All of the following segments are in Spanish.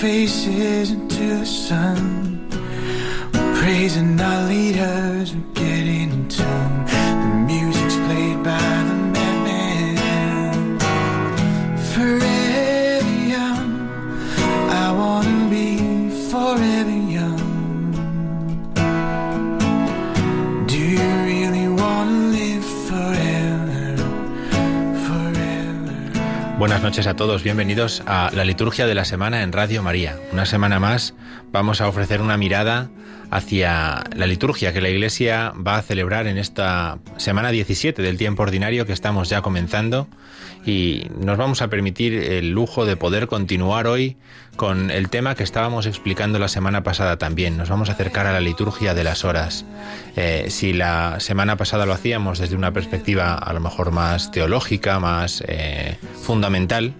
faces into the sun. Praising our leaders. Noches a todos, bienvenidos a la liturgia de la semana en Radio María. Una semana más vamos a ofrecer una mirada hacia la liturgia que la Iglesia va a celebrar en esta semana 17 del tiempo ordinario que estamos ya comenzando y nos vamos a permitir el lujo de poder continuar hoy con el tema que estábamos explicando la semana pasada también. Nos vamos a acercar a la liturgia de las horas. Eh, si la semana pasada lo hacíamos desde una perspectiva a lo mejor más teológica, más eh, fundamental,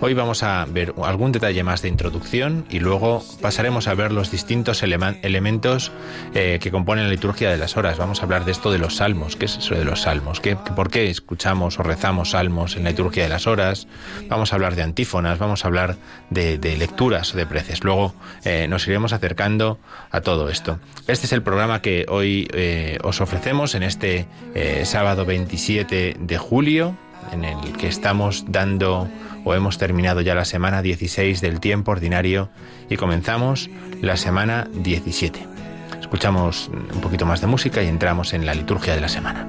Hoy vamos a ver algún detalle más de introducción y luego pasaremos a ver los distintos elementos eh, que componen la liturgia de las horas. Vamos a hablar de esto de los salmos. ¿Qué es eso de los salmos? ¿Qué, ¿Por qué escuchamos o rezamos salmos en la liturgia de las horas? Vamos a hablar de antífonas, vamos a hablar de, lecturas o de preces. Luego eh, nos iremos acercando a todo esto. Este es el programa que hoy eh, os ofrecemos en este sábado 27 de julio, en el que estamos dando hemos terminado ya la semana 16 del tiempo ordinario y comenzamos la semana 17. Escuchamos un poquito más de música y entramos en la liturgia de la semana.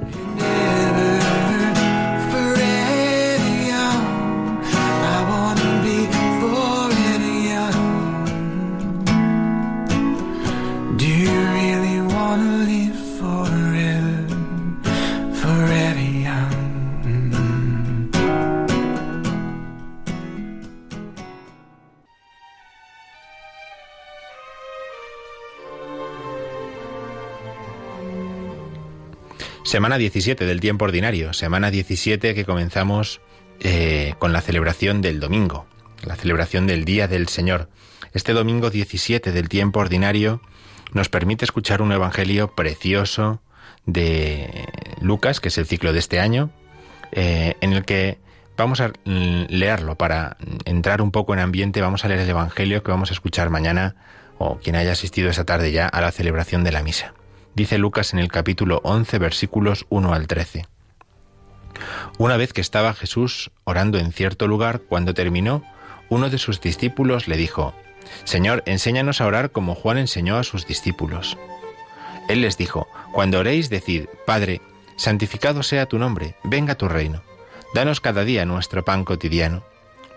Semana 17 del tiempo ordinario, semana 17 que comenzamos eh, con la celebración del domingo, la celebración del Día del Señor. Este domingo 17 del tiempo ordinario nos permite escuchar un evangelio precioso de Lucas, que es el ciclo de este año, eh, en el que vamos a leerlo para entrar un poco en ambiente, vamos a leer el evangelio que vamos a escuchar mañana o quien haya asistido esa tarde ya a la celebración de la misa dice Lucas en el capítulo 11 versículos 1 al 13. Una vez que estaba Jesús orando en cierto lugar, cuando terminó, uno de sus discípulos le dijo, Señor, enséñanos a orar como Juan enseñó a sus discípulos. Él les dijo, Cuando oréis, decid, Padre, santificado sea tu nombre, venga tu reino. Danos cada día nuestro pan cotidiano.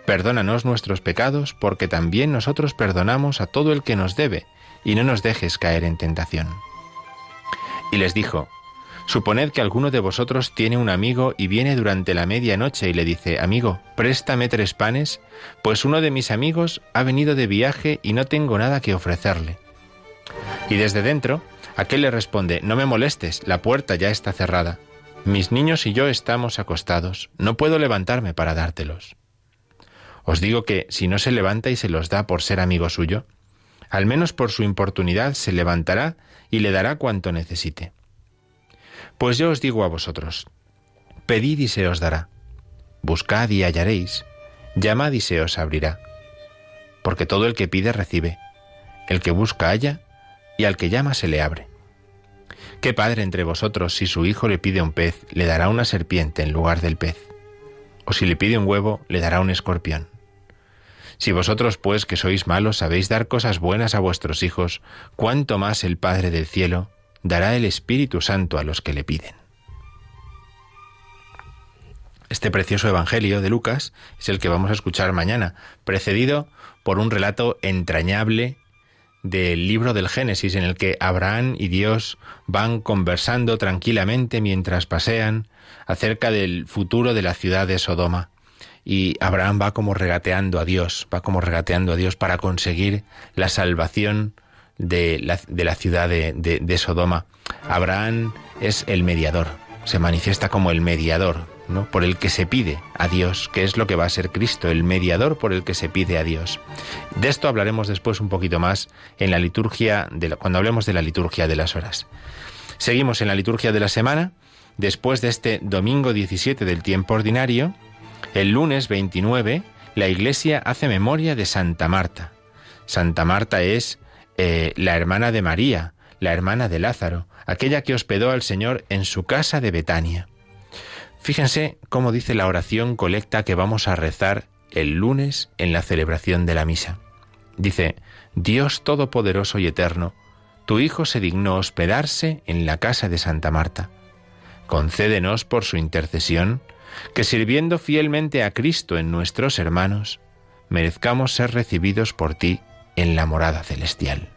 Perdónanos nuestros pecados, porque también nosotros perdonamos a todo el que nos debe, y no nos dejes caer en tentación. Y les dijo, Suponed que alguno de vosotros tiene un amigo y viene durante la medianoche y le dice, Amigo, préstame tres panes, pues uno de mis amigos ha venido de viaje y no tengo nada que ofrecerle. Y desde dentro, aquel le responde, No me molestes, la puerta ya está cerrada. Mis niños y yo estamos acostados, no puedo levantarme para dártelos. Os digo que si no se levanta y se los da por ser amigo suyo, al menos por su importunidad se levantará y le dará cuanto necesite. Pues yo os digo a vosotros, pedid y se os dará, buscad y hallaréis, llamad y se os abrirá, porque todo el que pide recibe, el que busca halla, y al que llama se le abre. ¿Qué padre entre vosotros, si su hijo le pide un pez, le dará una serpiente en lugar del pez? ¿O si le pide un huevo, le dará un escorpión? Si vosotros, pues, que sois malos, sabéis dar cosas buenas a vuestros hijos, cuánto más el Padre del cielo dará el Espíritu Santo a los que le piden. Este precioso Evangelio de Lucas es el que vamos a escuchar mañana, precedido por un relato entrañable del libro del Génesis en el que Abraham y Dios van conversando tranquilamente mientras pasean acerca del futuro de la ciudad de Sodoma y Abraham va como regateando a Dios, va como regateando a Dios para conseguir la salvación de la, ciudad de, de, Sodoma. Abraham es el mediador, se manifiesta como el mediador, ¿no? por el que se pide a Dios, que es lo que va a ser Cristo, el mediador por el que se pide a Dios. De esto hablaremos después un poquito más en la liturgia, de cuando hablemos de la liturgia de las horas. Seguimos en la liturgia de la semana, después de este domingo 17 del tiempo ordinario, el lunes 29 la Iglesia hace memoria de Santa Marta. Santa Marta es eh, la hermana de María, la hermana de Lázaro, aquella que hospedó al Señor en su casa de Betania. Fíjense cómo dice la oración colecta que vamos a rezar el lunes en la celebración de la misa. Dice, Dios Todopoderoso y Eterno, tu Hijo se dignó hospedarse en la casa de Santa Marta. Concédenos por su intercesión que sirviendo fielmente a Cristo en nuestros hermanos, merezcamos ser recibidos por ti en la morada celestial.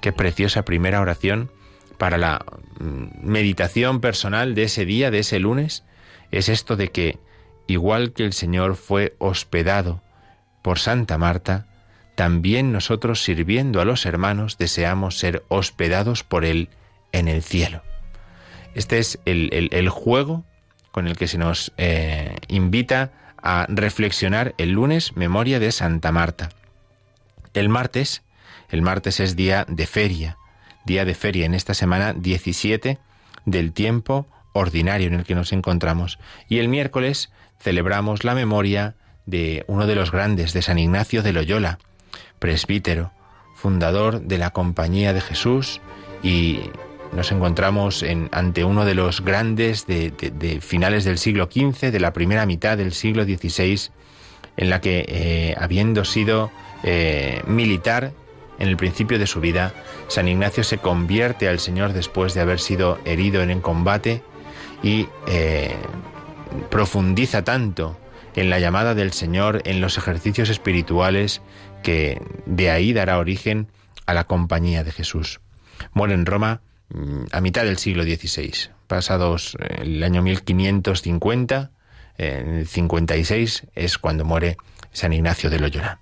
Qué preciosa primera oración para la mm, meditación personal de ese día, de ese lunes, es esto de que, igual que el Señor fue hospedado por Santa Marta, también nosotros sirviendo a los hermanos deseamos ser hospedados por Él en el cielo. Este es el, el juego con el que se nos eh, invita a reflexionar el lunes memoria de Santa Marta. El martes, el martes es día de feria, día de feria en esta semana 17 del tiempo ordinario en el que nos encontramos. Y el miércoles celebramos la memoria de uno de los grandes, de San Ignacio de Loyola, presbítero, fundador de la Compañía de Jesús y nos encontramos en, ante uno de los grandes de, finales del siglo XV, de la primera mitad del siglo XVI, en la que, eh, habiendo sido eh, militar en el principio de su vida, San Ignacio se convierte al Señor después de haber sido herido en el combate y eh, profundiza tanto en la llamada del Señor, en los ejercicios espirituales, que de ahí dará origen a la compañía de Jesús. Muere en Roma a mitad del siglo XVI, pasados eh, el año 1550, en el 56 es cuando muere San Ignacio de Loyola.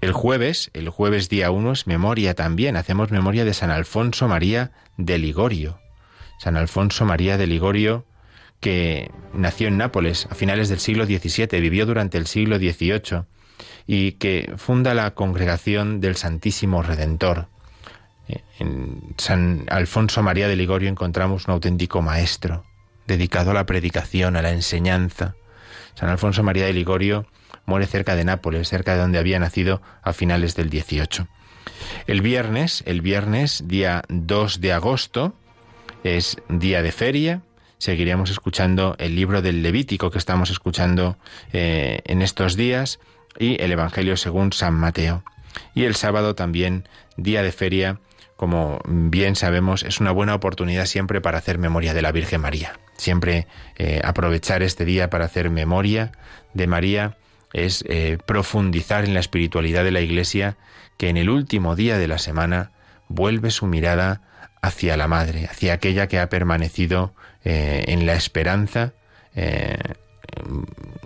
El jueves, el jueves día 1 es memoria también, hacemos memoria de San Alfonso María de Ligorio. San Alfonso María de Ligorio, que nació en Nápoles a finales del siglo XVII, vivió durante el siglo XVIII y que funda la Congregación del Santísimo Redentor. En San Alfonso María de Ligorio encontramos un auténtico maestro, dedicado a la predicación, a la enseñanza. San Alfonso María de Ligorio muere cerca de Nápoles, cerca de donde había nacido a finales del 18. El viernes, el viernes, día 2 de agosto, es día de feria. Seguiremos escuchando el libro del Levítico que estamos escuchando eh, en estos días y el Evangelio según San Mateo. Y el sábado también, día de feria, como bien sabemos, es una buena oportunidad siempre para hacer memoria de la Virgen María. Siempre eh, aprovechar este día para hacer memoria de María es eh, profundizar en la espiritualidad de la Iglesia que en el último día de la semana vuelve su mirada hacia la Madre, hacia aquella que ha permanecido eh, en la esperanza,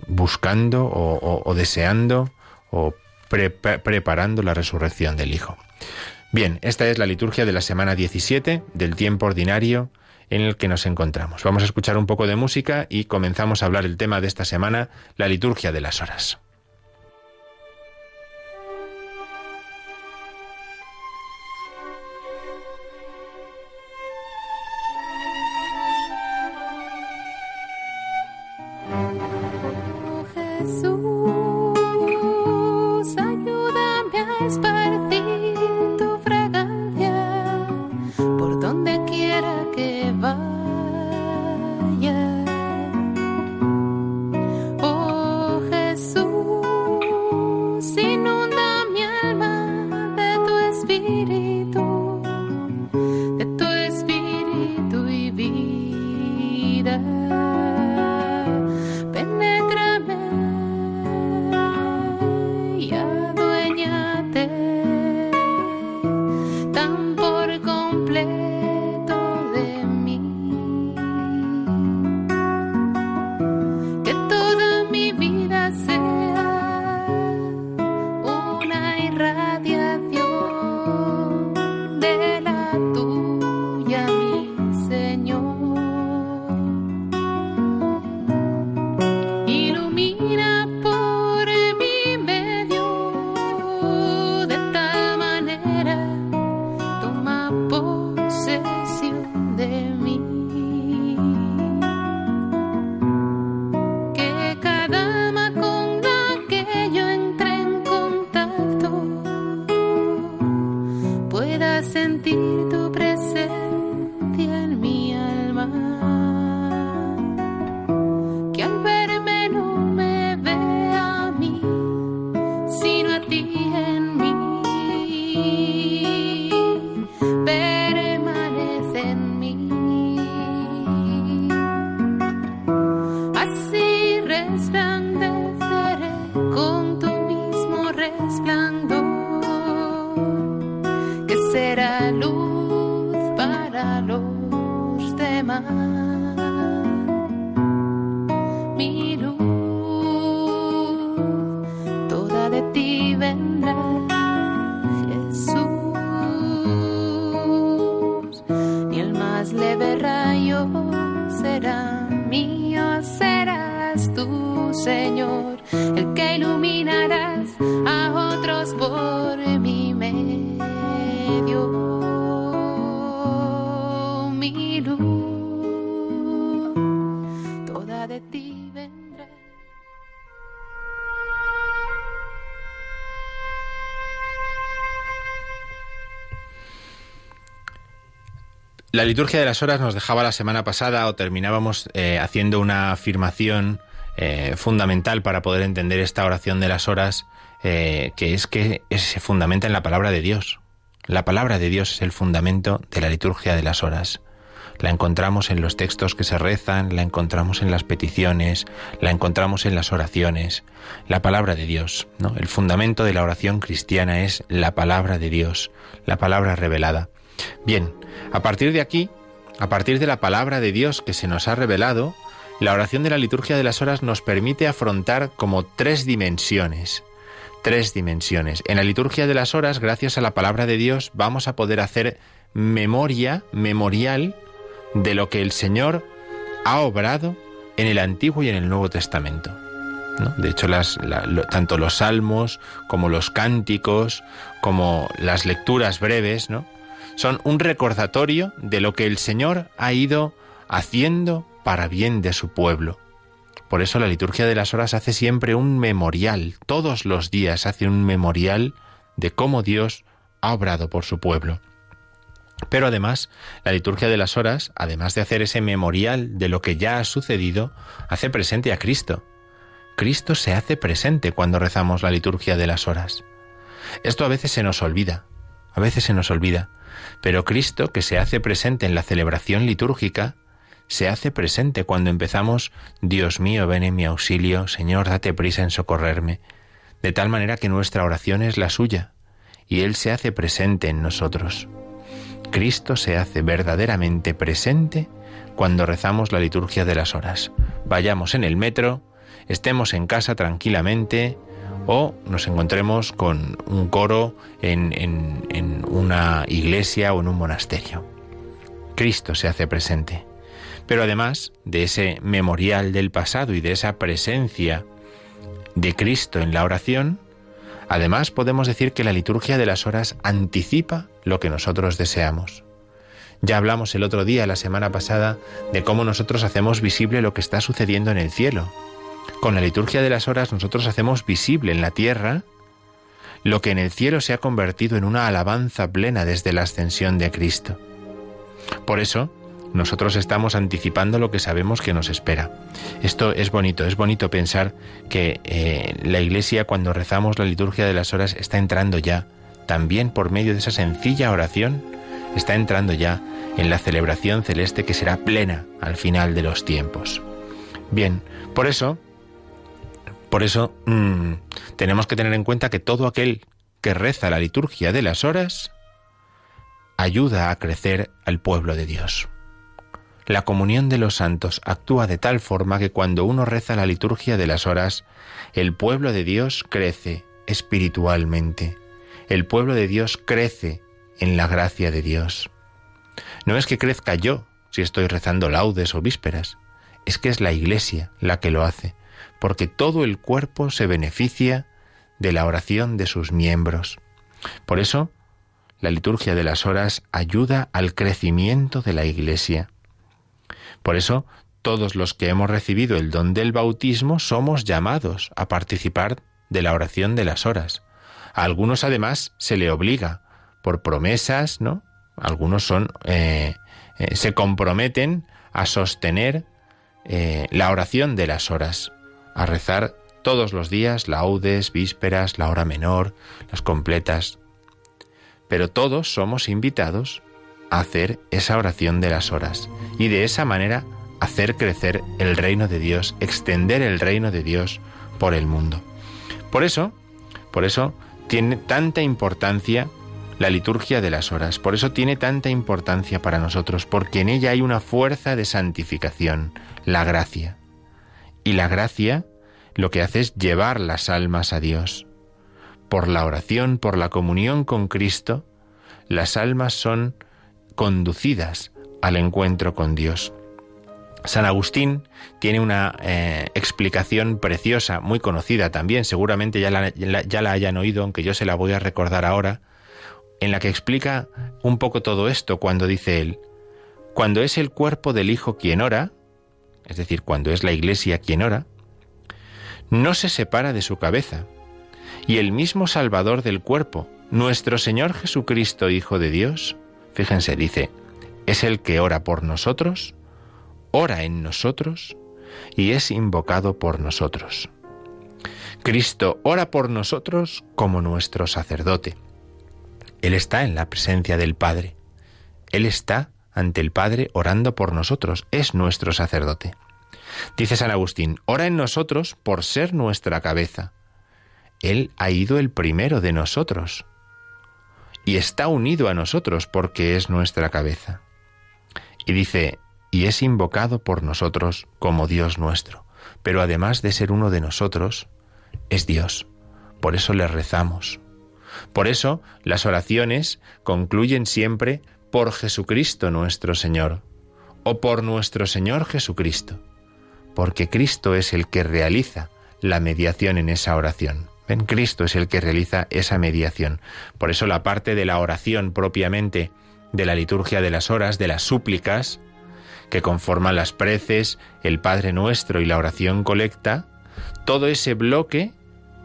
buscando o, deseando o preparando la resurrección del Hijo. Bien, esta es la liturgia de la semana 17 del tiempo ordinario en el que nos encontramos. Vamos a escuchar un poco de música y comenzamos a hablar el tema de esta semana, la liturgia de las horas. Oh, Jesús. La liturgia de las horas nos dejaba la semana pasada o terminábamos eh, haciendo una afirmación eh, fundamental para poder entender esta oración de las horas, eh, que es que se fundamenta en la palabra de Dios. La palabra de Dios es el fundamento de la liturgia de las horas. La encontramos en los textos que se rezan, la encontramos en las peticiones, la encontramos en las oraciones. La palabra de Dios, ¿no? El fundamento de la oración cristiana es la palabra de Dios, la palabra revelada. Bien, a partir de aquí, a partir de la palabra de Dios que se nos ha revelado, la oración de la liturgia de las horas nos permite afrontar como tres dimensiones. Tres dimensiones. En la liturgia de las horas, gracias a la palabra de Dios, vamos a poder hacer memoria, memorial, de lo que el Señor ha obrado en el Antiguo y en el Nuevo Testamento. De hecho, tanto los salmos como los cánticos, como las lecturas breves, ¿no? Son un recordatorio de lo que el Señor ha ido haciendo para bien de su pueblo. Por eso la liturgia de las horas hace siempre un memorial, todos los días hace un memorial de cómo Dios ha obrado por su pueblo. Pero además, la liturgia de las horas, además de hacer ese memorial de lo que ya ha sucedido, hace presente a Cristo. Cristo se hace presente cuando rezamos la liturgia de las horas. Esto a veces se nos olvida, a veces se nos olvida, pero Cristo, que se hace presente en la celebración litúrgica, se hace presente cuando empezamos, Dios mío, ven en mi auxilio, Señor, date prisa en socorrerme, de tal manera que nuestra oración es la suya, y Él se hace presente en nosotros. Cristo se hace verdaderamente presente cuando rezamos la liturgia de las horas. Vayamos en el metro, estemos en casa tranquilamente, o nos encontremos con un coro en, en, una iglesia o en un monasterio. Cristo se hace presente. Pero además de ese memorial del pasado y de esa presencia de Cristo en la oración, además podemos decir que la liturgia de las horas anticipa lo que nosotros deseamos. Ya hablamos el otro día, la semana pasada, de cómo nosotros hacemos visible lo que está sucediendo en el cielo. Con la liturgia de las horas nosotros hacemos visible en la tierra lo que en el cielo se ha convertido en una alabanza plena desde la ascensión de Cristo. Por eso, nosotros estamos anticipando lo que sabemos que nos espera. Esto es bonito, es bonito pensar que eh, la Iglesia cuando rezamos la liturgia de las horas está entrando ya, también por medio de esa sencilla oración, está entrando ya en la celebración celeste que será plena al final de los tiempos. Bien, por eso, por eso mm, tenemos que tener en cuenta que todo aquel que reza la liturgia de las horas ayuda a crecer al pueblo de Dios. La comunión de los santos actúa de tal forma que cuando uno reza la liturgia de las horas, el pueblo de Dios crece espiritualmente. El pueblo de Dios crece en la gracia de Dios. No es que crezca yo si estoy rezando laudes o vísperas, es que es la Iglesia la que lo hace, porque todo el cuerpo se beneficia de la oración de sus miembros. Por eso, la liturgia de las horas ayuda al crecimiento de la Iglesia. Por eso, todos los que hemos recibido el don del bautismo somos llamados a participar de la oración de las horas. A algunos además se le obliga por promesas, ¿no? Algunos son eh, eh, se comprometen a sostener eh, la oración de las horas, a rezar todos los días laudes, vísperas, la hora menor, las completas. Pero todos somos invitados hacer esa oración de las horas y de esa manera hacer crecer el reino de Dios, extender el reino de Dios por el mundo. Por eso, por eso tiene tanta importancia la liturgia de las horas, por eso tiene tanta importancia para nosotros, porque en ella hay una fuerza de santificación, la gracia. Y la gracia lo que hace es llevar las almas a Dios. Por la oración, por la comunión con Cristo, las almas son conducidas al encuentro con Dios. San Agustín tiene una eh, explicación preciosa, muy conocida también, seguramente ya la, ya la hayan oído, aunque yo se la voy a recordar ahora, en la que explica un poco todo esto cuando dice él, cuando es el cuerpo del Hijo quien ora, es decir, cuando es la Iglesia quien ora, no se separa de su cabeza, y el mismo Salvador del cuerpo, nuestro Señor Jesucristo, Hijo de Dios, Fíjense, dice, es el que ora por nosotros, ora en nosotros y es invocado por nosotros. Cristo ora por nosotros como nuestro sacerdote. Él está en la presencia del Padre. Él está ante el Padre orando por nosotros. Es nuestro sacerdote. Dice San Agustín, ora en nosotros por ser nuestra cabeza. Él ha ido el primero de nosotros y está unido a nosotros porque es nuestra cabeza. Y dice, y es invocado por nosotros como Dios nuestro. Pero además de ser uno de nosotros, es Dios. Por eso le rezamos. Por eso las oraciones concluyen siempre por Jesucristo nuestro Señor, o por nuestro Señor Jesucristo, porque Cristo es el que realiza la mediación en esa oración. En Cristo es el que realiza esa mediación. Por eso la parte de la oración propiamente de la liturgia de las horas, de las súplicas, que conforman las preces, el Padre Nuestro y la oración colecta, todo ese bloque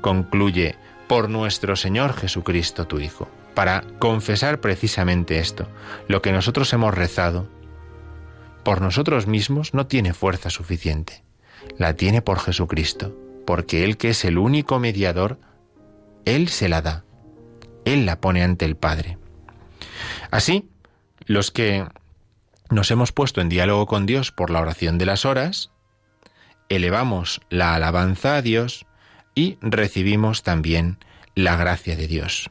concluye por nuestro Señor Jesucristo, tu Hijo, para confesar precisamente esto. Lo que nosotros hemos rezado por nosotros mismos no tiene fuerza suficiente, la tiene por Jesucristo porque Él que es el único mediador, Él se la da, Él la pone ante el Padre. Así, los que nos hemos puesto en diálogo con Dios por la oración de las horas, elevamos la alabanza a Dios y recibimos también la gracia de Dios.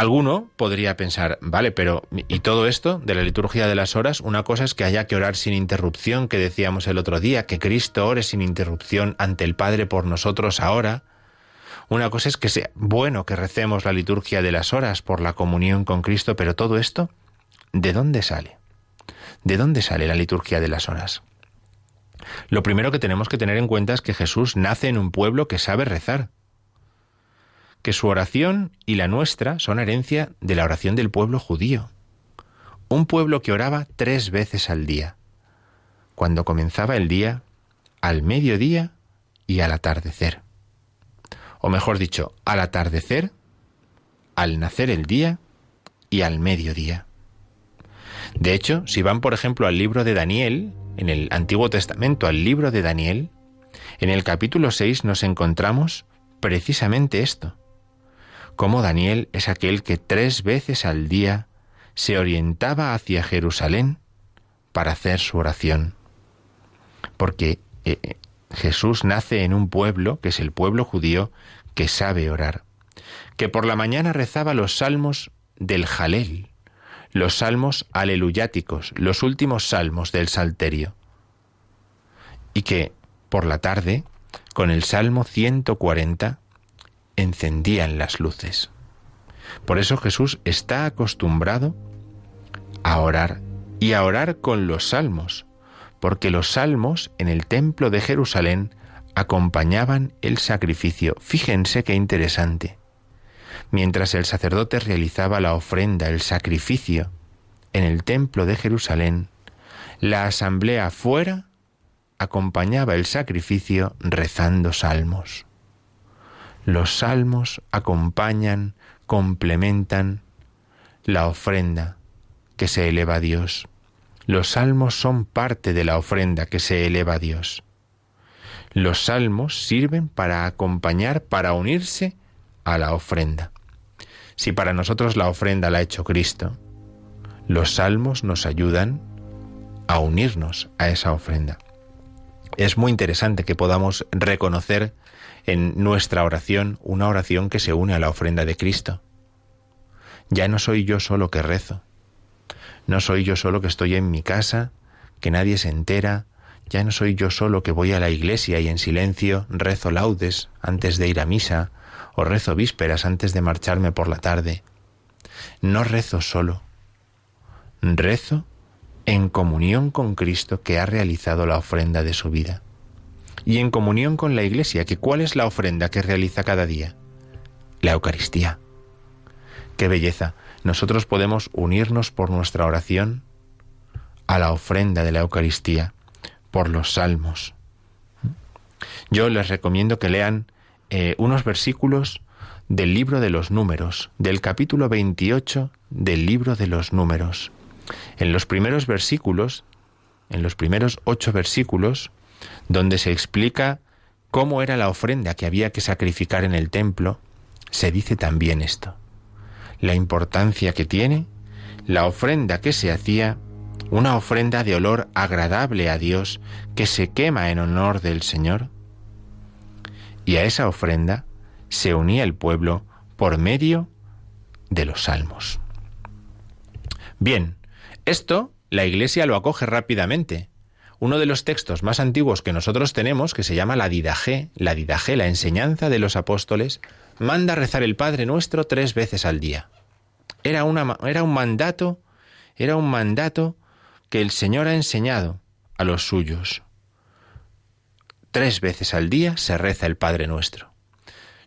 Alguno podría pensar, vale, pero ¿y todo esto de la liturgia de las horas? Una cosa es que haya que orar sin interrupción, que decíamos el otro día, que Cristo ore sin interrupción ante el Padre por nosotros ahora. Una cosa es que sea bueno que recemos la liturgia de las horas por la comunión con Cristo, pero todo esto, ¿de dónde sale? ¿De dónde sale la liturgia de las horas? Lo primero que tenemos que tener en cuenta es que Jesús nace en un pueblo que sabe rezar, que su oración y la nuestra son herencia de la oración del pueblo judío. Un pueblo que oraba tres veces al día, cuando comenzaba el día, al mediodía y al atardecer. O mejor dicho, al atardecer, al nacer el día y al mediodía. De hecho, si van, por ejemplo, al libro de Daniel, en el Antiguo Testamento, al libro de Daniel, en el capítulo 6 nos encontramos precisamente esto. Cómo Daniel es aquel que tres veces al día se orientaba hacia Jerusalén para hacer su oración. Porque eh, eh, Jesús nace en un pueblo, que es el pueblo judío, que sabe orar. Que por la mañana rezaba los salmos del Jalel, los salmos aleluyáticos, los últimos salmos del Salterio. Y que por la tarde, con el Salmo 140, encendían las luces. Por eso Jesús está acostumbrado a orar y a orar con los salmos, porque los salmos en el templo de Jerusalén acompañaban el sacrificio. Fíjense qué interesante. Mientras el sacerdote realizaba la ofrenda, el sacrificio, en el templo de Jerusalén, la asamblea fuera acompañaba el sacrificio rezando salmos. Los salmos acompañan, complementan la ofrenda que se eleva a Dios. Los salmos son parte de la ofrenda que se eleva a Dios. Los salmos sirven para acompañar, para unirse a la ofrenda. Si para nosotros la ofrenda la ha hecho Cristo, los salmos nos ayudan a unirnos a esa ofrenda. Es muy interesante que podamos reconocer en nuestra oración una oración que se une a la ofrenda de Cristo. Ya no soy yo solo que rezo, no soy yo solo que estoy en mi casa, que nadie se entera, ya no soy yo solo que voy a la iglesia y en silencio rezo laudes antes de ir a misa o rezo vísperas antes de marcharme por la tarde. No rezo solo, rezo en comunión con Cristo que ha realizado la ofrenda de su vida y en comunión con la Iglesia, que cuál es la ofrenda que realiza cada día? La Eucaristía. Qué belleza. Nosotros podemos unirnos por nuestra oración a la ofrenda de la Eucaristía, por los salmos. Yo les recomiendo que lean eh, unos versículos del libro de los números, del capítulo 28 del libro de los números. En los primeros versículos, en los primeros ocho versículos, donde se explica cómo era la ofrenda que había que sacrificar en el templo, se dice también esto. La importancia que tiene la ofrenda que se hacía, una ofrenda de olor agradable a Dios que se quema en honor del Señor. Y a esa ofrenda se unía el pueblo por medio de los salmos. Bien, esto la Iglesia lo acoge rápidamente, uno de los textos más antiguos que nosotros tenemos, que se llama la Didaje, la Didaje, la enseñanza de los apóstoles, manda rezar el Padre Nuestro tres veces al día. Era, era un mandato, era un mandato que el Señor ha enseñado a los suyos. Tres veces al día se reza el Padre Nuestro.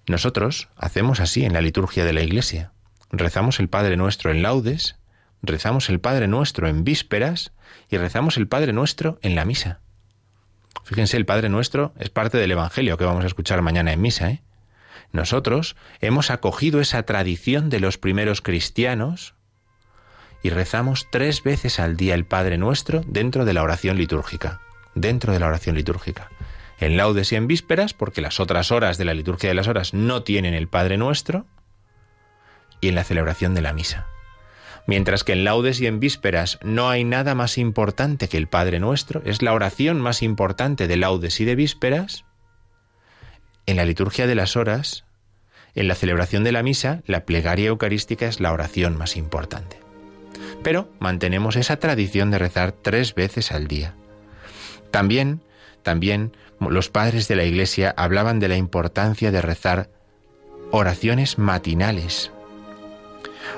Nosotros hacemos así en la liturgia de la Iglesia. Rezamos el Padre Nuestro en laudes, rezamos el Padre Nuestro en vísperas y rezamos el Padre Nuestro en la misa. Fíjense, el Padre Nuestro es parte del Evangelio que vamos a escuchar mañana en misa. ¿eh? Nosotros hemos acogido esa tradición de los primeros cristianos y rezamos tres veces al día el Padre Nuestro dentro de la oración litúrgica. Dentro de la oración litúrgica. En laudes y en vísperas, porque las otras horas de la liturgia de las horas no tienen el Padre Nuestro, y en la celebración de la misa. Mientras que en laudes y en vísperas no hay nada más importante que el Padre Nuestro, es la oración más importante de laudes y de vísperas, en la liturgia de las horas, en la celebración de la misa, la plegaria eucarística es la oración más importante. Pero mantenemos esa tradición de rezar tres veces al día. También, también los padres de la Iglesia hablaban de la importancia de rezar oraciones matinales,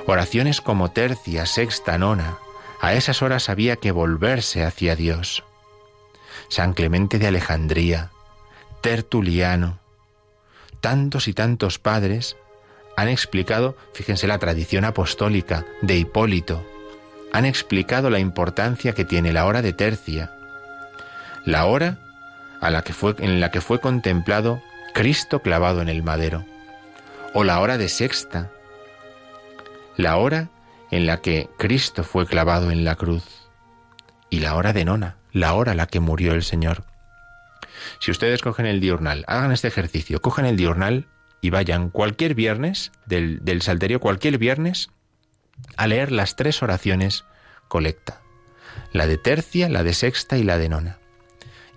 Oraciones como tercia, sexta, nona. A esas horas había que volverse hacia Dios. San Clemente de Alejandría, Tertuliano, tantos y tantos padres han explicado, fíjense la tradición apostólica de Hipólito, han explicado la importancia que tiene la hora de tercia, la hora a la que fue, en la que fue contemplado Cristo clavado en el madero, o la hora de sexta, la hora en la que Cristo fue clavado en la cruz y la hora de nona, la hora en la que murió el Señor. Si ustedes cogen el diurnal, hagan este ejercicio, cogen el diurnal y vayan cualquier viernes del, del Salterio, cualquier viernes, a leer las tres oraciones colecta, la de tercia, la de sexta y la de nona.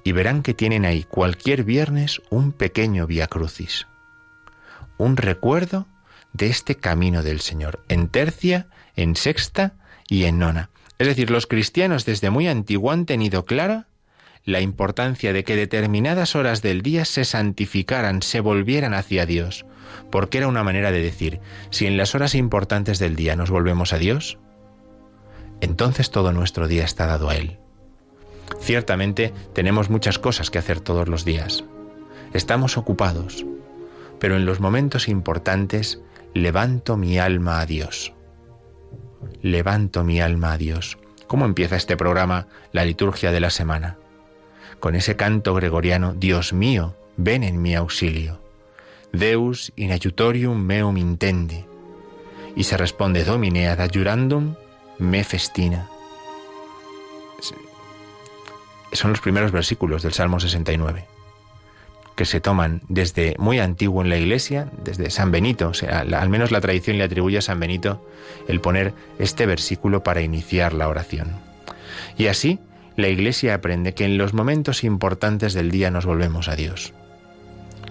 Y verán que tienen ahí cualquier viernes un pequeño via crucis, un recuerdo de este camino del Señor, en tercia, en sexta y en nona. Es decir, los cristianos desde muy antiguo han tenido clara la importancia de que determinadas horas del día se santificaran, se volvieran hacia Dios, porque era una manera de decir, si en las horas importantes del día nos volvemos a Dios, entonces todo nuestro día está dado a Él. Ciertamente tenemos muchas cosas que hacer todos los días. Estamos ocupados, pero en los momentos importantes levanto mi alma a Dios. Levanto mi alma a Dios. ¿Cómo empieza este programa, la liturgia de la semana? Con ese canto gregoriano, Dios mío, ven en mi auxilio. Deus in aiutorium meum intendi. Y se responde Domine ad adjurandum me festina. Son los primeros versículos del Salmo 69 que se toman desde muy antiguo en la Iglesia, desde San Benito, o sea, al menos la tradición le atribuye a San Benito el poner este versículo para iniciar la oración. Y así la Iglesia aprende que en los momentos importantes del día nos volvemos a Dios.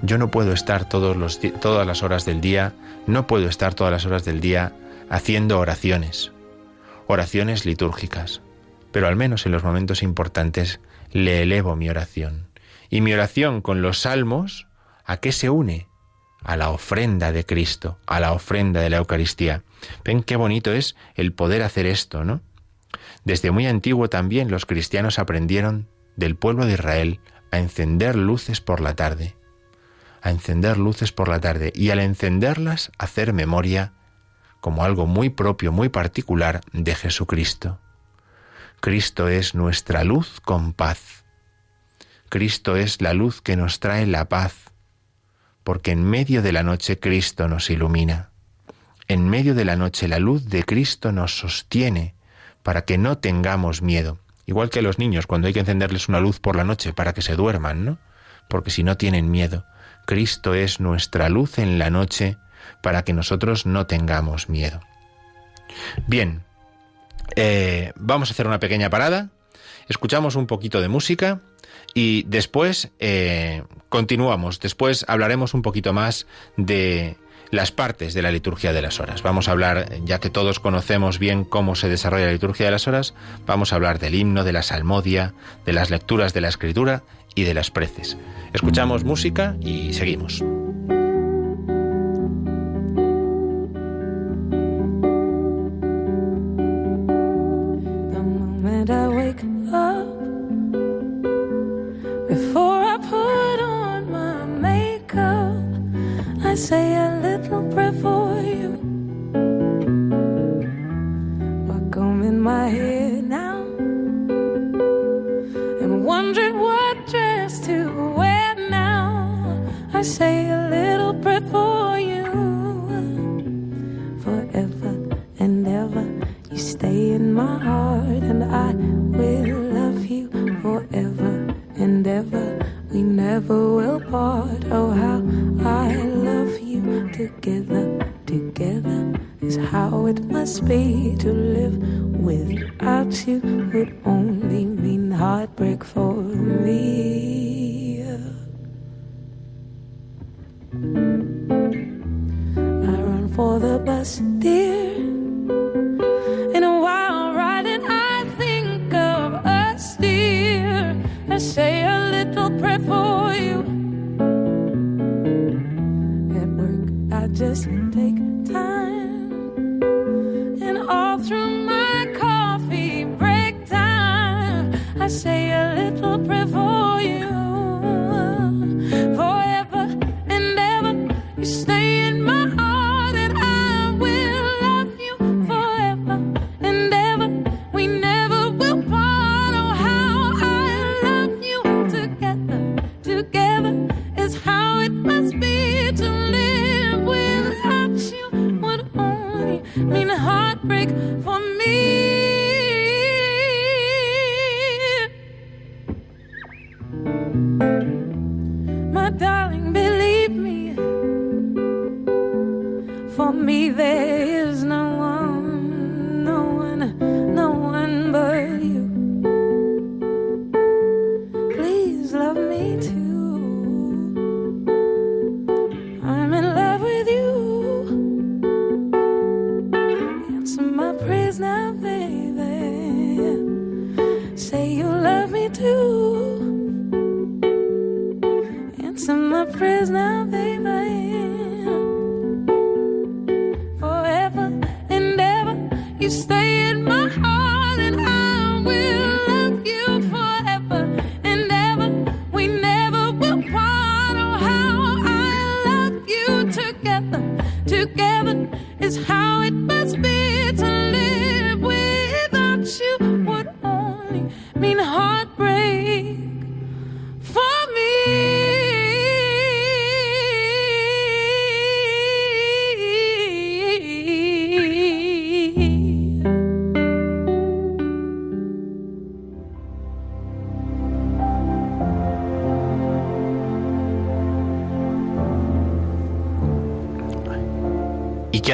Yo no puedo estar todos los, todas las horas del día, no puedo estar todas las horas del día haciendo oraciones, oraciones litúrgicas, pero al menos en los momentos importantes le elevo mi oración. Y mi oración con los salmos, ¿a qué se une? A la ofrenda de Cristo, a la ofrenda de la Eucaristía. Ven qué bonito es el poder hacer esto, ¿no? Desde muy antiguo también los cristianos aprendieron del pueblo de Israel a encender luces por la tarde, a encender luces por la tarde y al encenderlas hacer memoria como algo muy propio, muy particular de Jesucristo. Cristo es nuestra luz con paz. Cristo es la luz que nos trae la paz, porque en medio de la noche Cristo nos ilumina. En medio de la noche la luz de Cristo nos sostiene para que no tengamos miedo. Igual que a los niños cuando hay que encenderles una luz por la noche para que se duerman, ¿no? Porque si no tienen miedo, Cristo es nuestra luz en la noche para que nosotros no tengamos miedo. Bien, eh, vamos a hacer una pequeña parada, escuchamos un poquito de música y después eh, continuamos, después hablaremos un poquito más de las partes de la liturgia de las horas. Vamos a hablar, ya que todos conocemos bien cómo se desarrolla la liturgia de las horas, vamos a hablar del himno, de la salmodia, de las lecturas de la escritura y de las preces. Escuchamos música y seguimos. We never will part. Oh, how I love you. Together, together is how it must be to live without you would only mean heartbreak for me. I run for the bus, dear.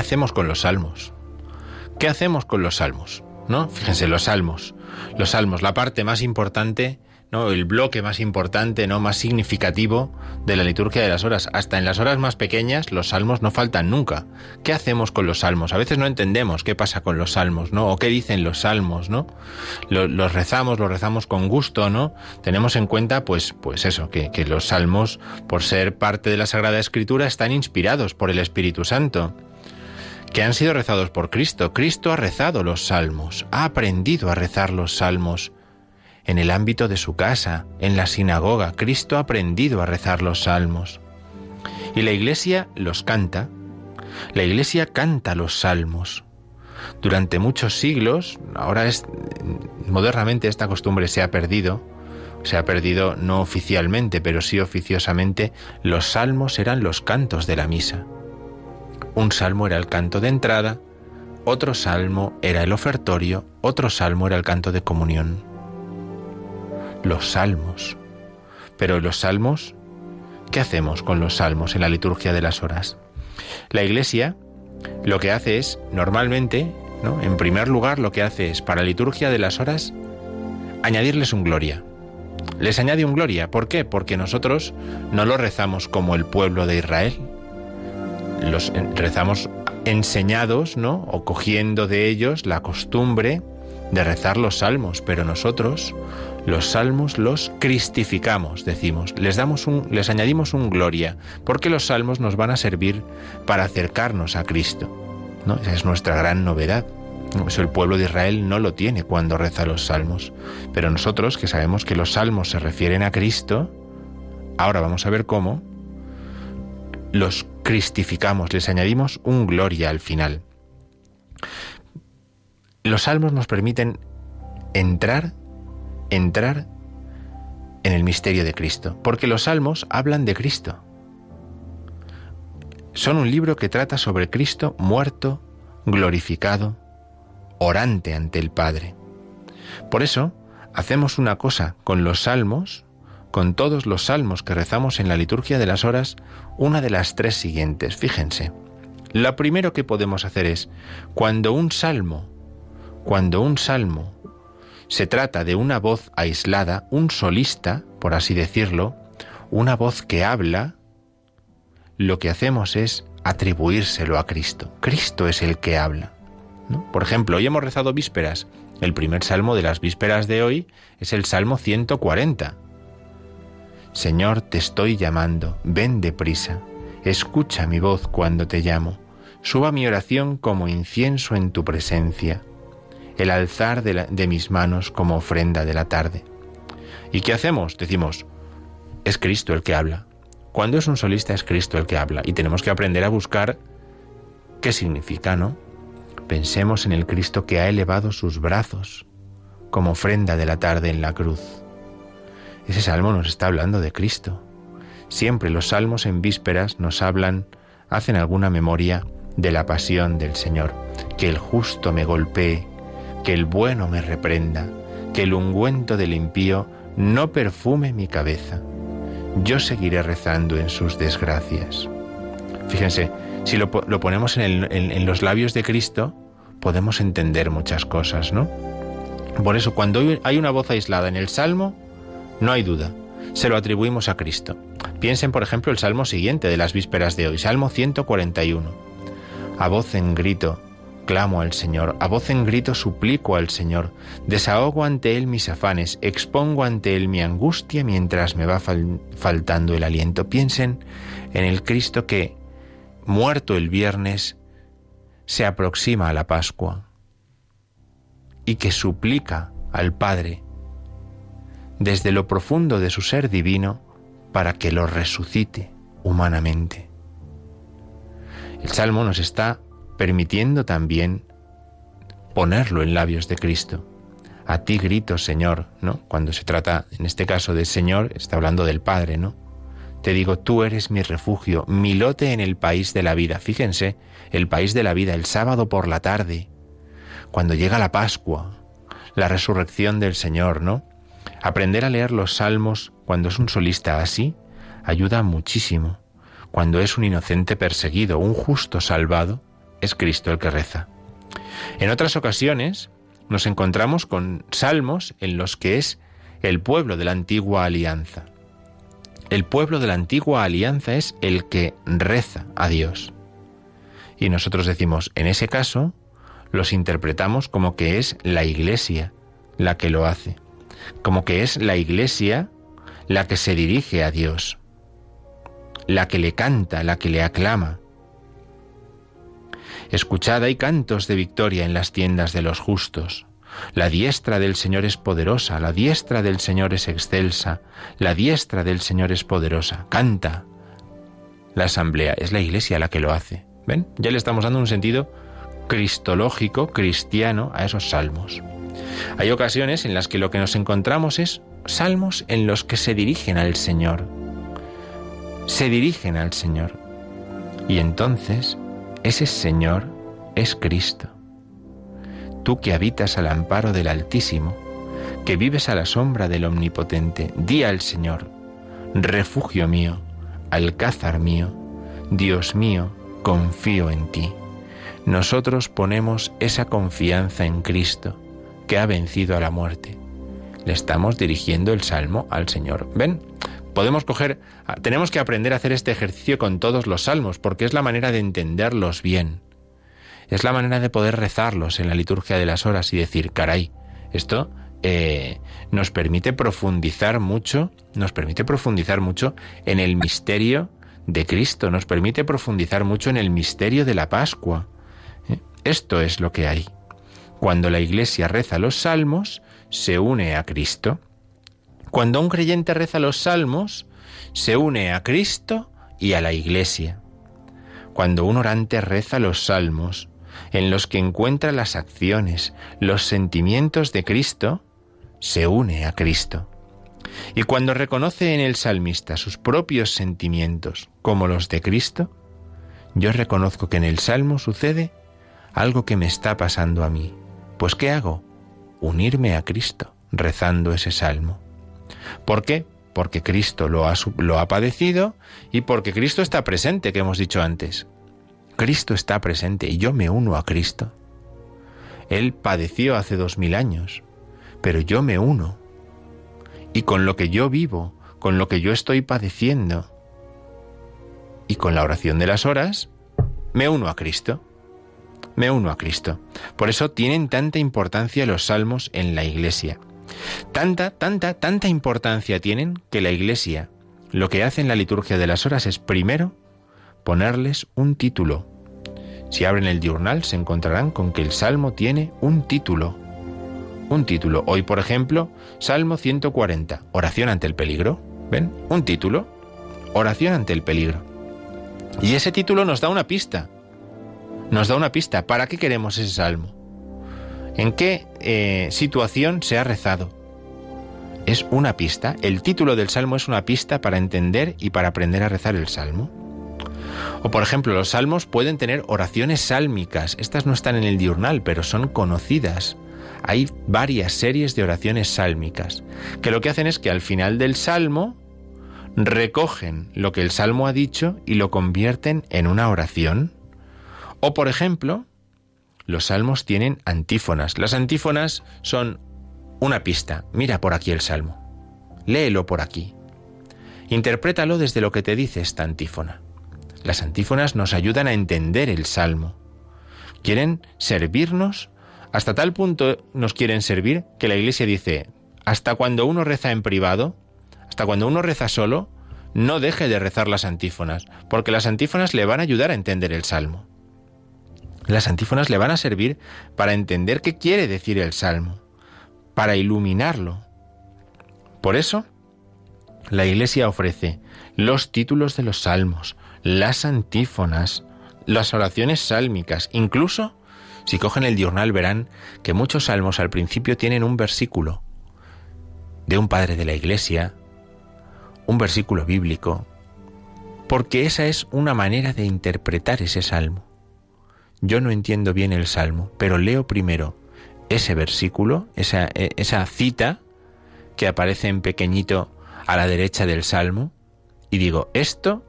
Hacemos con los salmos? ¿Qué hacemos con los salmos? ¿No? Fíjense, los salmos. Los salmos, la parte más importante, ¿no? El bloque más importante, ¿no? Más significativo de la liturgia de las horas. Hasta en las horas más pequeñas, los salmos no faltan nunca. ¿Qué hacemos con los salmos? A veces no entendemos qué pasa con los salmos, ¿no? O qué dicen los salmos, ¿no? Lo- Los rezamos, los rezamos con gusto, ¿no? Tenemos en cuenta, pues, pues eso, que, que los salmos, por ser parte de la Sagrada Escritura, están inspirados por el Espíritu Santo que han sido rezados por Cristo. Cristo ha rezado los salmos, ha aprendido a rezar los salmos. En el ámbito de su casa, en la sinagoga, Cristo ha aprendido a rezar los salmos. Y la Iglesia los canta. La Iglesia canta los salmos. Durante muchos siglos, ahora es modernamente esta costumbre se ha perdido. Se ha perdido no oficialmente, pero sí oficiosamente, los salmos eran los cantos de la misa. Un salmo era el canto de entrada, otro salmo era el ofertorio, otro salmo era el canto de comunión. Los salmos. Pero los salmos, ¿qué hacemos con los salmos en la liturgia de las horas? La Iglesia lo que hace es, normalmente, ¿no? en primer lugar, lo que hace es, para la liturgia de las horas, añadirles un gloria. Les añade un gloria. ¿Por qué? Porque nosotros no lo rezamos como el pueblo de Israel, los rezamos enseñados, ¿no? O cogiendo de ellos la costumbre de rezar los salmos, pero nosotros los salmos los cristificamos, decimos, les damos un les añadimos un gloria, porque los salmos nos van a servir para acercarnos a Cristo, ¿no? Esa es nuestra gran novedad. Eso el pueblo de Israel no lo tiene cuando reza los salmos, pero nosotros que sabemos que los salmos se refieren a Cristo, ahora vamos a ver cómo los cristificamos, les añadimos un gloria al final. Los salmos nos permiten entrar, entrar en el misterio de Cristo, porque los salmos hablan de Cristo. Son un libro que trata sobre Cristo muerto, glorificado, orante ante el Padre. Por eso, hacemos una cosa con los salmos, con todos los salmos que rezamos en la liturgia de las horas, una de las tres siguientes. Fíjense, lo primero que podemos hacer es, cuando un salmo, cuando un salmo se trata de una voz aislada, un solista, por así decirlo, una voz que habla, lo que hacemos es atribuírselo a Cristo. Cristo es el que habla. Por ejemplo, hoy hemos rezado vísperas. El primer salmo de las vísperas de hoy es el Salmo 140. Señor, te estoy llamando, ven deprisa, escucha mi voz cuando te llamo, suba mi oración como incienso en tu presencia, el alzar de, de mis manos como ofrenda de la tarde. ¿Y qué hacemos? Decimos, es Cristo el que habla. Cuando es un solista es Cristo el que habla y tenemos que aprender a buscar qué significa, ¿no? Pensemos en el Cristo que ha elevado sus brazos como ofrenda de la tarde en la cruz. Ese salmo nos está hablando de Cristo. Siempre los salmos en vísperas nos hablan, hacen alguna memoria de la pasión del Señor. Que el justo me golpee, que el bueno me reprenda, que el ungüento del impío no perfume mi cabeza. Yo seguiré rezando en sus desgracias. Fíjense, si lo, lo ponemos en, los labios de Cristo, podemos entender muchas cosas, ¿no? Por eso, cuando hay una voz aislada en el Salmo, no hay duda, se lo atribuimos a Cristo. Piensen, por ejemplo, el Salmo siguiente de las vísperas de hoy, Salmo 141. A voz en grito, clamo al Señor, a voz en grito suplico al Señor, desahogo ante Él mis afanes, expongo ante Él mi angustia mientras me va fal- faltando el aliento. Piensen en el Cristo que, muerto el viernes, se aproxima a la Pascua y que suplica al Padre desde lo profundo de su ser divino para que lo resucite humanamente. El Salmo nos está permitiendo también ponerlo en labios de Cristo. A ti grito, Señor, ¿no? Cuando se trata, en este caso, del Señor, está hablando del Padre, ¿no? Te digo, tú eres mi refugio, mi lote en el país de la vida. Fíjense, el país de la vida, el sábado por la tarde, cuando llega la Pascua, la resurrección del Señor, ¿no? Aprender a leer los salmos cuando es un solista así ayuda muchísimo. Cuando es un inocente perseguido, un justo salvado, es Cristo el que reza. En otras ocasiones nos encontramos con salmos en los que es el pueblo de la antigua alianza. El pueblo de la antigua alianza es el que reza a Dios. Y nosotros decimos, en ese caso, los interpretamos como que es la iglesia la que lo hace, como que es la iglesia la que se dirige a Dios, la que le canta, la que le aclama. Escuchad hay cantos de victoria en las tiendas de los justos. La diestra del Señor es poderosa, la diestra del Señor es excelsa, la diestra del Señor es poderosa. Canta. La asamblea es la iglesia la que lo hace. ¿Ven? Ya le estamos dando un sentido cristológico, cristiano a esos salmos. Hay ocasiones en las que lo que nos encontramos es salmos en los que se dirigen al Señor. Se dirigen al Señor. Y entonces ese Señor es Cristo. Tú que habitas al amparo del Altísimo, que vives a la sombra del Omnipotente, di al Señor, refugio mío, alcázar mío, Dios mío, confío en ti. Nosotros ponemos esa confianza en Cristo, que ha vencido a la muerte. Le estamos dirigiendo el salmo al Señor. ¿Ven? Podemos coger, tenemos que aprender a hacer este ejercicio con todos los salmos, porque es la manera de entenderlos bien. Es la manera de poder rezarlos en la liturgia de las horas y decir, caray, esto eh, nos permite profundizar mucho, nos permite profundizar mucho en el misterio de Cristo, nos permite profundizar mucho en el misterio de la Pascua. ¿Eh? Esto es lo que hay. Cuando la Iglesia reza los salmos, se une a Cristo. Cuando un creyente reza los salmos, se une a Cristo y a la Iglesia. Cuando un orante reza los salmos, en los que encuentra las acciones, los sentimientos de Cristo, se une a Cristo. Y cuando reconoce en el salmista sus propios sentimientos como los de Cristo, yo reconozco que en el salmo sucede algo que me está pasando a mí. Pues ¿qué hago? Unirme a Cristo rezando ese salmo. ¿Por qué? Porque Cristo lo ha, lo ha padecido y porque Cristo está presente, que hemos dicho antes. Cristo está presente y yo me uno a Cristo. Él padeció hace dos mil años, pero yo me uno. Y con lo que yo vivo, con lo que yo estoy padeciendo, y con la oración de las horas, me uno a Cristo. Me uno a Cristo. Por eso tienen tanta importancia los salmos en la iglesia. Tanta, tanta, tanta importancia tienen que la iglesia lo que hace en la liturgia de las horas es primero ponerles un título. Si abren el diurnal se encontrarán con que el salmo tiene un título. Un título. Hoy, por ejemplo, Salmo 140, oración ante el peligro. ¿Ven? Un título. Oración ante el peligro. Y ese título nos da una pista. Nos da una pista. ¿Para qué queremos ese salmo? ¿En qué eh, situación se ha rezado? Es una pista. El título del salmo es una pista para entender y para aprender a rezar el salmo. O por ejemplo, los salmos pueden tener oraciones sálmicas. Estas no están en el diurnal, pero son conocidas. Hay varias series de oraciones sálmicas, que lo que hacen es que al final del salmo recogen lo que el salmo ha dicho y lo convierten en una oración. O por ejemplo, los salmos tienen antífonas. Las antífonas son una pista. Mira por aquí el salmo. Léelo por aquí. Interprétalo desde lo que te dice esta antífona. Las antífonas nos ayudan a entender el salmo. Quieren servirnos, hasta tal punto nos quieren servir que la Iglesia dice, hasta cuando uno reza en privado, hasta cuando uno reza solo, no deje de rezar las antífonas, porque las antífonas le van a ayudar a entender el salmo. Las antífonas le van a servir para entender qué quiere decir el salmo, para iluminarlo. Por eso, la Iglesia ofrece los títulos de los salmos, las antífonas, las oraciones sálmicas, incluso si cogen el diurnal verán que muchos salmos al principio tienen un versículo de un padre de la Iglesia, un versículo bíblico, porque esa es una manera de interpretar ese salmo. Yo no entiendo bien el salmo, pero leo primero ese versículo, esa, e, esa cita que aparece en pequeñito a la derecha del salmo, y digo, esto,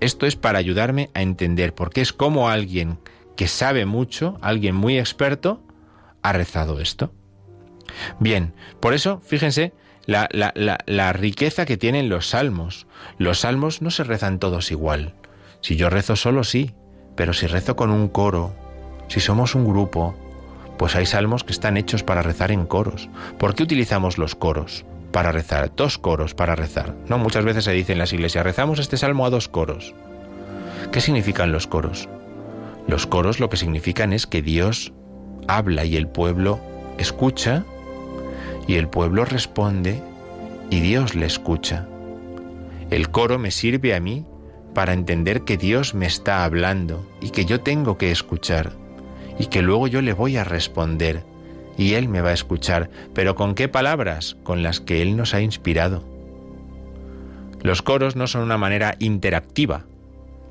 esto es para ayudarme a entender, porque es como alguien que sabe mucho, alguien muy experto, ha rezado esto. Bien, por eso, fíjense, la, riqueza que tienen los salmos. Los salmos no se rezan todos igual. Si yo rezo solo, sí, pero si rezo con un coro, si somos un grupo, pues hay salmos que están hechos para rezar en coros. ¿Por qué utilizamos los coros? Para rezar, dos coros para rezar. No, muchas veces se dice en las iglesias, rezamos este salmo a dos coros. ¿Qué significan los coros? Los coros lo que significan es que Dios habla y el pueblo escucha y el pueblo responde y Dios le escucha. El coro me sirve a mí para entender que Dios me está hablando y que yo tengo que escuchar y que luego yo le voy a responder y Él me va a escuchar, pero ¿con qué palabras? Con las que Él nos ha inspirado. Los coros no son una manera interactiva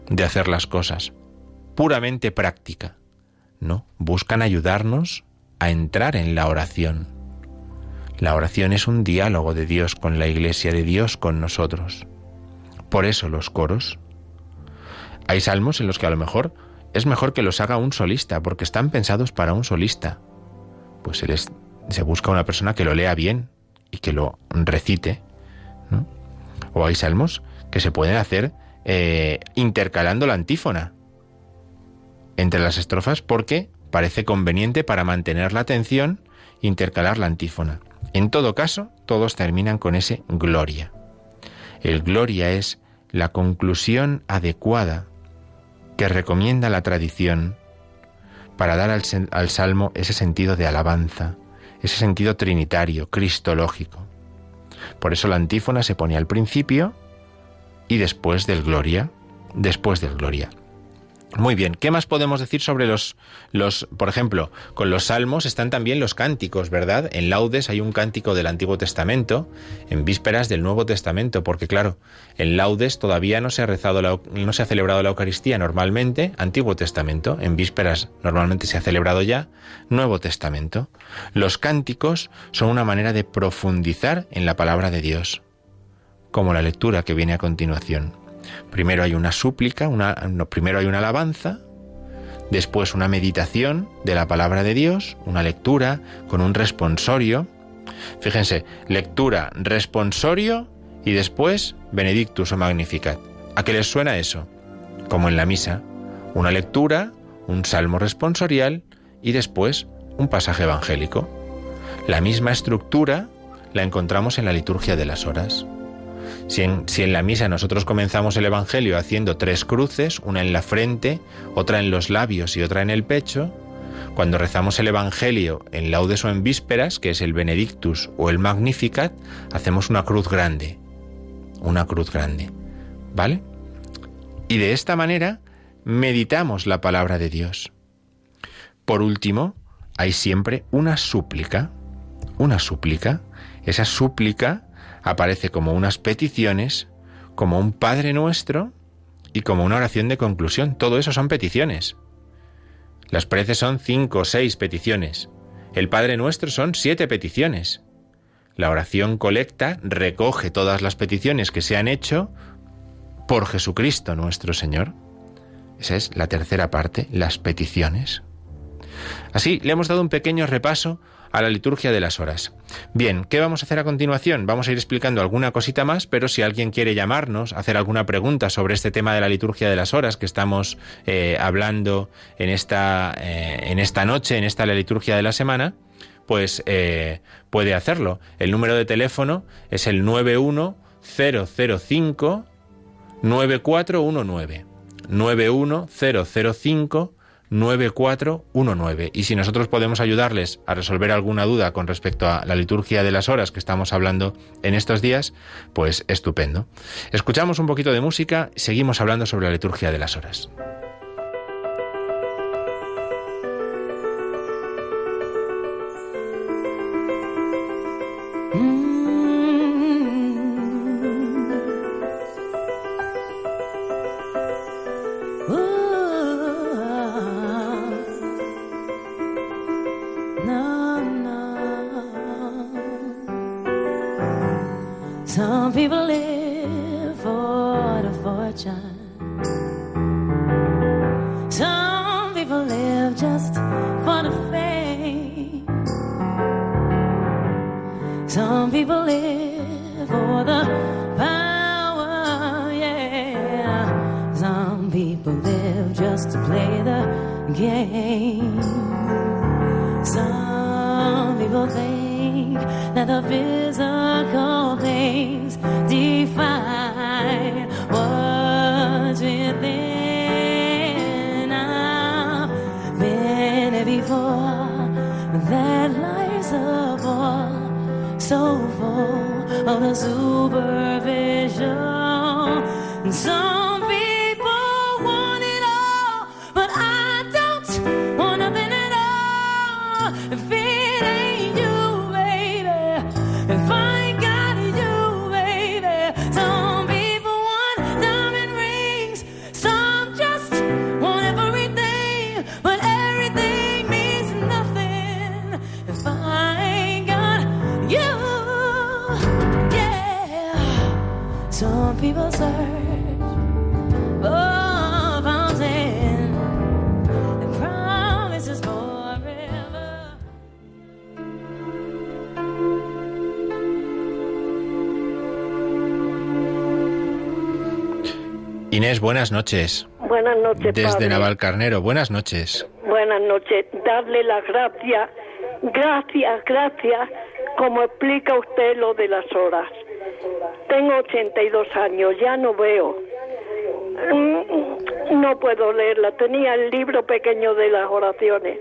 de hacer las cosas, puramente práctica. No, buscan ayudarnos a entrar en la oración. La oración es un diálogo de Dios con la Iglesia, de Dios con nosotros. Por eso los coros. Hay salmos en los que a lo mejor es mejor que los haga un solista, porque están pensados para un solista. Pues se, se busca una persona que lo lea bien y que lo recite. O hay salmos que se pueden hacer eh, intercalando la antífona entre las estrofas porque parece conveniente para mantener la atención intercalar la antífona. En todo caso, todos terminan con ese gloria. El gloria es la conclusión adecuada que recomienda la tradición para dar al, al, salmo ese sentido de alabanza, ese sentido trinitario, cristológico. Por eso la antífona se pone al principio y después del gloria, después del gloria. Muy bien, ¿qué más podemos decir sobre los, los, por ejemplo, con los salmos están también los cánticos, ¿verdad? En laudes hay un cántico del Antiguo Testamento, en vísperas del Nuevo Testamento, porque claro, en laudes todavía no se ha rezado, no se ha celebrado la Eucaristía normalmente, Antiguo Testamento, en vísperas normalmente se ha celebrado ya, Nuevo Testamento. Los cánticos son una manera de profundizar en la palabra de Dios, como la lectura que viene a continuación. Primero hay una súplica, una, primero hay una alabanza, después una meditación de la palabra de Dios, una lectura con un responsorio. Fíjense, lectura, responsorio y después Benedictus o Magnificat. ¿A qué les suena eso? Como en la misa, una lectura, un salmo responsorial y después un pasaje evangélico. La misma estructura la encontramos en la liturgia de las horas. Si en, la misa nosotros comenzamos el Evangelio haciendo tres cruces, una en la frente, otra en los labios y otra en el pecho, cuando rezamos el Evangelio en laudes o en vísperas, que es el Benedictus o el Magnificat, hacemos una cruz grande. Una cruz grande. ¿Vale? Y de esta manera meditamos la palabra de Dios. Por último, hay siempre una súplica. Una súplica. Esa súplica aparece como unas peticiones, como un Padre Nuestro y como una oración de conclusión. Todo eso son peticiones. Las preces son cinco o seis peticiones. El Padre Nuestro son siete peticiones. La oración colecta recoge todas las peticiones que se han hecho por Jesucristo nuestro Señor. Esa es la tercera parte, las peticiones. Así le hemos dado un pequeño repaso a la liturgia de las horas. Bien, ¿qué vamos a hacer a continuación? Vamos a ir explicando alguna cosita más, pero si alguien quiere llamarnos, hacer alguna pregunta sobre este tema de la liturgia de las horas que estamos eh, hablando en esta, eh, en esta noche, en esta la liturgia de la semana, pues eh, puede hacerlo. El número de teléfono es el 91005 9419. 91005 9419. Y si nosotros podemos ayudarles a resolver alguna duda con respecto a la liturgia de las horas que estamos hablando en estos días, pues estupendo. Escuchamos un poquito de música y seguimos hablando sobre la liturgia de las horas. No, game. Some people think that the physical things define what's within. I've been there before, that life's a ball so full of the superficial. Some Inés, buenas noches. Buenas noches, Desde padre. Navalcarnero, buenas noches. Buenas noches. Darle las gracias, gracias, gracias, como explica usted lo de las horas. Tengo 82 años, ya no veo. Mm, No puedo leerla. Tenía el libro pequeño de las oraciones,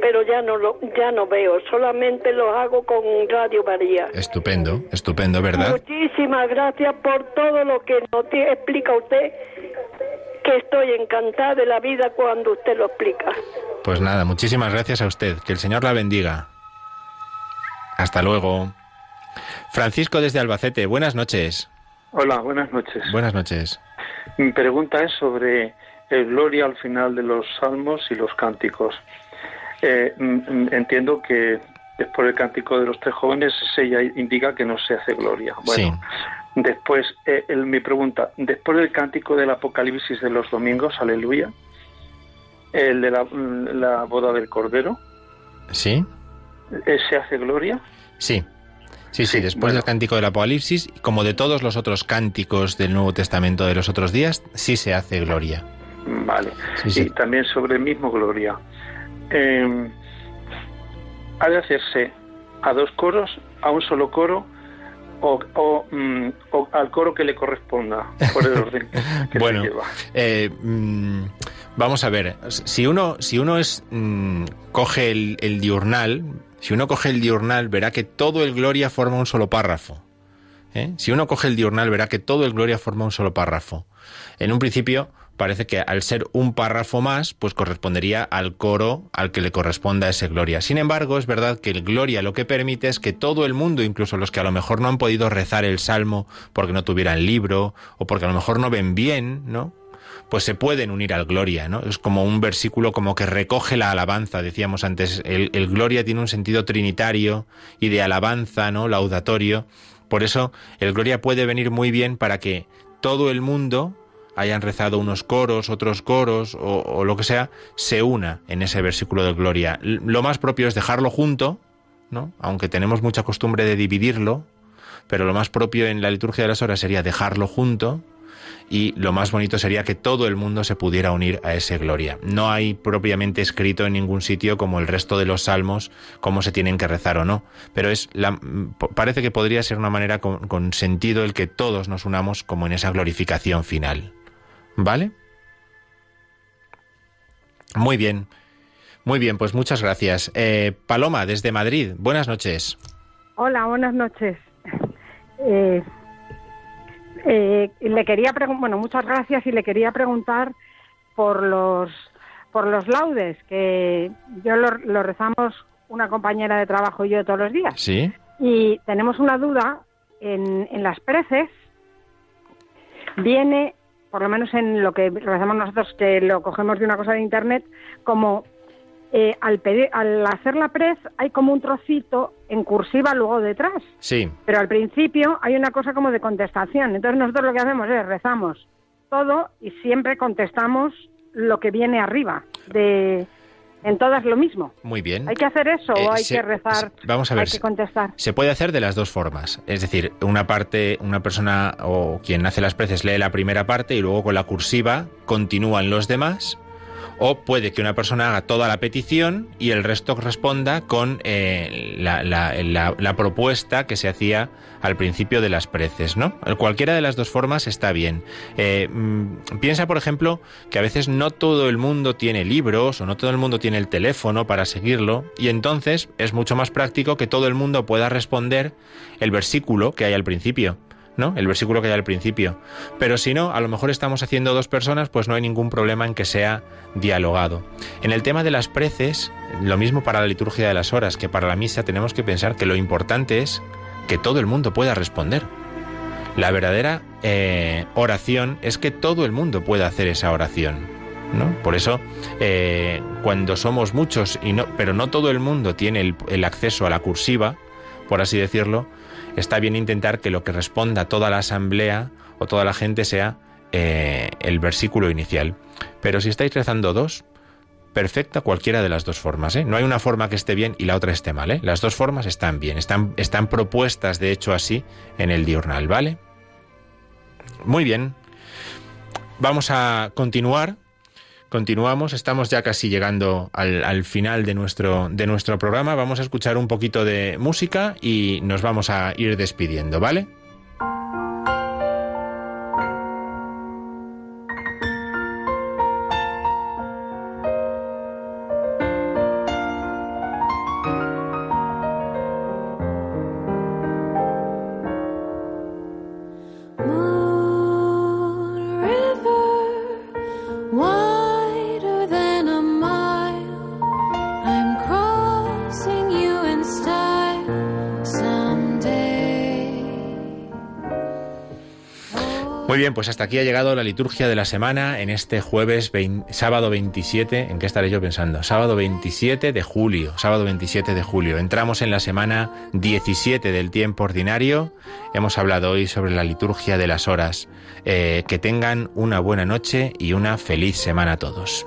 pero ya no lo, ya no veo. Solamente lo hago con Radio María. Estupendo, estupendo, ¿verdad? Muchísimas gracias por todo lo que nos explica usted, que estoy encantada de la vida cuando usted lo explica. Pues nada, muchísimas gracias a usted. Que el Señor la bendiga. Hasta luego. Francisco desde Albacete, buenas noches. Hola, buenas noches. Buenas noches. Mi pregunta es sobre el gloria al final de los salmos y los cánticos. Eh, entiendo que después del cántico de los tres jóvenes se indica que no se hace gloria. Bueno, después, eh, el- mi pregunta, después del cántico del Apocalipsis de los domingos, aleluya, el de la, la boda del Cordero, ¿Sí? eh, ¿se hace gloria? Sí. Sí, sí, Sí, después bueno. del cántico del Apocalipsis, como de todos los otros cánticos del Nuevo Testamento de los otros días, sí se hace gloria. Vale. Sí, sí. Y también sobre el mismo Gloria. Eh, ¿Ha de hacerse a dos coros, a un solo coro o, o, mm, o al coro que le corresponda por el orden que Bueno. se lleva? Eh, mm, vamos a ver, si uno, si uno es, mm, coge el, el diurnal, si uno coge el diurnal, verá que todo el Gloria forma un solo párrafo. ¿eh? Si uno coge el diurnal, verá que todo el Gloria forma un solo párrafo. En un principio, parece que al ser un párrafo más, pues correspondería al coro al que le corresponda ese Gloria. Sin embargo, es verdad que el Gloria lo que permite es que todo el mundo, incluso los que a lo mejor no han podido rezar el Salmo porque no tuvieran libro o porque a lo mejor no ven bien, ¿no? Pues se pueden unir al Gloria, ¿no? Es como un versículo como que recoge la alabanza, decíamos antes, el, el Gloria tiene un sentido trinitario y de alabanza, ¿no? Laudatorio. Por eso el Gloria puede venir muy bien para que todo el mundo hayan rezado unos coros, otros coros o, lo que sea, se una en ese versículo de Gloria. Lo más propio es dejarlo junto, ¿no? Aunque tenemos mucha costumbre de dividirlo, pero lo más propio en la liturgia de las horas sería dejarlo junto y lo más bonito sería que todo el mundo se pudiera unir a ese gloria. No hay propiamente escrito en ningún sitio como el resto de los salmos cómo se tienen que rezar o no, pero es la, parece que podría ser una manera con, con sentido el que todos nos unamos como en esa glorificación final. ¿Vale? Muy bien. Muy bien, pues muchas gracias. Eh, Paloma, desde Madrid, buenas noches. Hola, buenas noches. Eh, eh, le quería bueno, muchas gracias y le quería preguntar por los por los laudes que yo lo, lo rezamos una compañera de trabajo y yo todos los días ¿Sí? y tenemos una duda en, en las preces viene por lo menos en lo que rezamos nosotros que lo cogemos de una cosa de internet como eh, al pedir al hacer la prez hay como un trocito en cursiva luego detrás Sí. pero al principio hay una cosa como de contestación. Entonces nosotros lo que hacemos es rezamos todo y siempre contestamos lo que viene arriba. De en todas lo mismo. Muy bien. ¿Hay que hacer eso Eh, o hay se- que rezar? se- vamos a ver, Hay que contestar. Se puede hacer de las dos formas. Es decir, una parte, una persona o quien hace las preces lee la primera parte y luego con la cursiva continúan los demás. O puede que una persona haga toda la petición y el resto responda con eh, la, la- la- propuesta que se hacía al principio de las preces, ¿no? Cualquiera de las dos formas está bien. Eh, mm, piensa, por ejemplo, que a veces no todo el mundo tiene libros o no todo el mundo tiene el teléfono para seguirlo y entonces es mucho más práctico que todo el mundo pueda responder el versículo que hay al principio. ¿No? El versículo que hay al principio. Pero si no, a lo mejor estamos haciendo dos personas, pues no hay ningún problema en que sea dialogado. En el tema de las preces, lo mismo para la liturgia de las horas que para la misa, tenemos que pensar que lo importante es que todo el mundo pueda responder. La verdadera eh, oración es que todo el mundo pueda hacer esa oración. ¿no? Por eso, eh, cuando somos muchos, y no, pero no todo el mundo tiene el, el acceso a la cursiva, por así decirlo, está bien intentar que lo que responda toda la asamblea o toda la gente sea eh, el versículo inicial. Pero si estáis rezando dos, perfecta cualquiera de las dos formas. ¿eh? No hay una forma que esté bien y la otra esté mal. ¿eh? Las dos formas están bien, están, están propuestas de hecho así en el diurnal, ¿vale? Muy bien. Vamos a continuar. Continuamos, estamos ya casi llegando al, al final de nuestro, de nuestro programa. Vamos a escuchar un poquito de música y nos vamos a ir despidiendo, ¿vale? Bien, pues hasta aquí ha llegado la liturgia de la semana en este jueves, sábado 27. ¿En qué estaré yo pensando? Sábado 27 de julio. Sábado 27 de julio. Entramos en la semana 17 del tiempo ordinario. Hemos hablado hoy sobre la liturgia de las horas. Eh, que tengan una buena noche y una feliz semana a todos.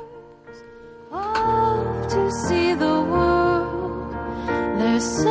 To